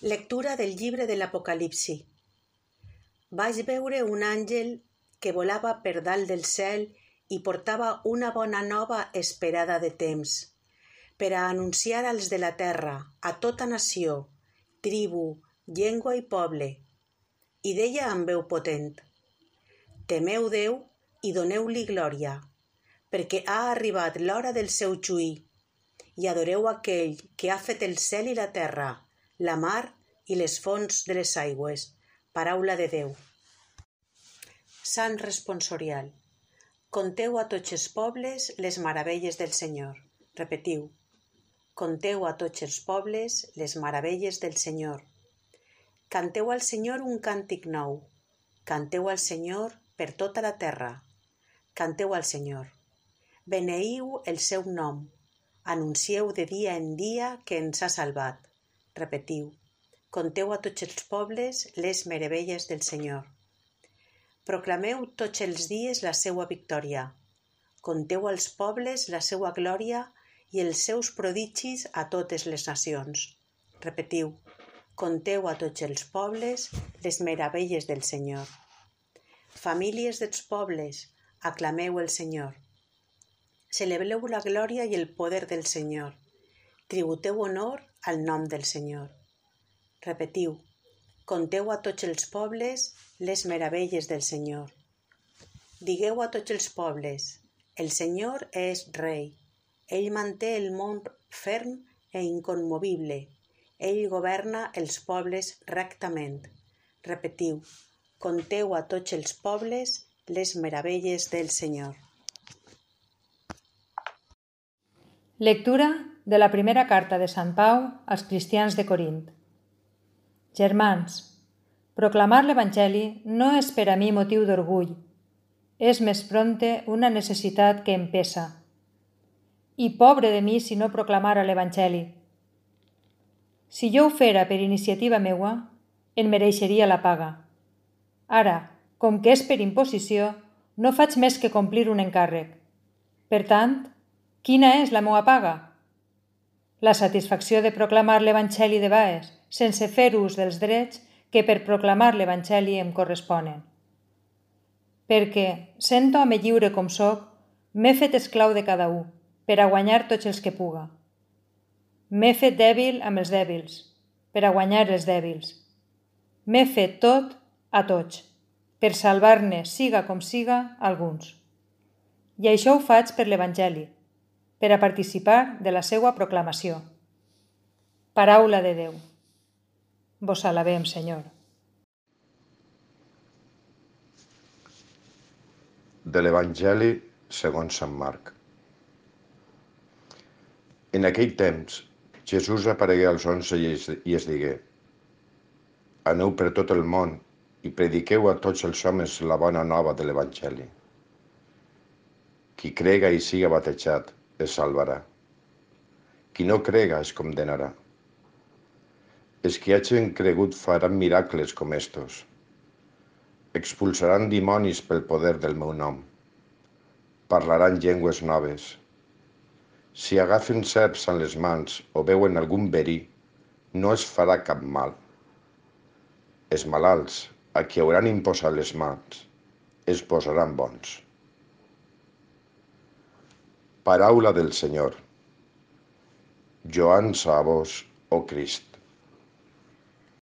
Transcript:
Lectura del llibre de l'Apocalipsi. Vaig veure un àngel que volava per dalt del cel i portava una bona nova esperada de temps, per a anunciar als de la terra, a tota nació, tribu, llengua i poble, i deia amb veu potent: Temeu Déu i doneu-li glòria, perquè ha arribat l'hora del seu juí, i adoreu aquell que ha fet el cel i la terra, la mar i les fonts de les aigües. Paraula de Déu. Sant responsorial. Conteu a tots els pobles les meravelles del Senyor. Repetiu. Conteu a tots els pobles les meravelles del Senyor. Canteu al Senyor un càntic nou. Canteu al Senyor per tota la terra. Canteu al Senyor. Beneiu el seu nom. Anuncieu de dia en dia que ens ha salvat. Repetiu: conteu a tots els pobles les meravelles del Senyor. Proclameu tots els dies la seua victòria. Conteu als pobles la seua glòria i els seus prodigis a totes les nacions. Repetiu: conteu a tots els pobles les meravelles del Senyor. Famílies dels pobles, aclameu el Senyor. Celebreu la glòria i el poder del Senyor. Tributeu honor al nom del Senyor. Repetiu: conteu a tots els pobles les meravelles del Senyor. Digueu a tots els pobles: el Senyor és rei. Ell manté el món ferm e inconmovible. Ell governa els pobles rectament. Repetiu: conteu a tots els pobles les meravelles del Senyor. Lectura de la primera carta de Sant Pau als cristians de Corint. Germans, proclamar l'Evangeli no és per a mi motiu d'orgull, és més pronte una necessitat que em pesa. I pobre de mi si no proclamara l'Evangeli. Si jo ho fera per iniciativa meua, en mereixeria la paga. Ara, com que és per imposició, no faig més que complir un encàrrec. Per tant, quina és la meua paga? La satisfacció de proclamar l'Evangeli de Baes, sense fer ús dels drets que per proclamar l'Evangeli em corresponen. Perquè, sent home lliure com sóc, m'he fet esclau de cada un, per a guanyar tots els que puga. M'he fet dèbil amb els dèbils, per a guanyar els dèbils. M'he fet tot a tots, per salvar-ne, siga com siga, alguns. I això ho faig per l'Evangeli, per a participar de la seva proclamació. Paraula de Déu. Vos alabem, Senyor. De l'Evangeli segons Sant Marc. En aquell temps, Jesús aparegué als onze i es, digué Aneu per tot el món i prediqueu a tots els homes la bona nova de l'Evangeli. Qui crega i siga batejat es salvarà. Qui no crega es condenarà. Els que hagin cregut faran miracles com estos. Expulsaran dimonis pel poder del meu nom. Parlaran llengües noves. Si agafen serps en les mans o veuen algun verí, no es farà cap mal. Els malalts, a qui hauran imposat les mans, es posaran bons. Paraula del Senyor. Joan a vos, oh Crist.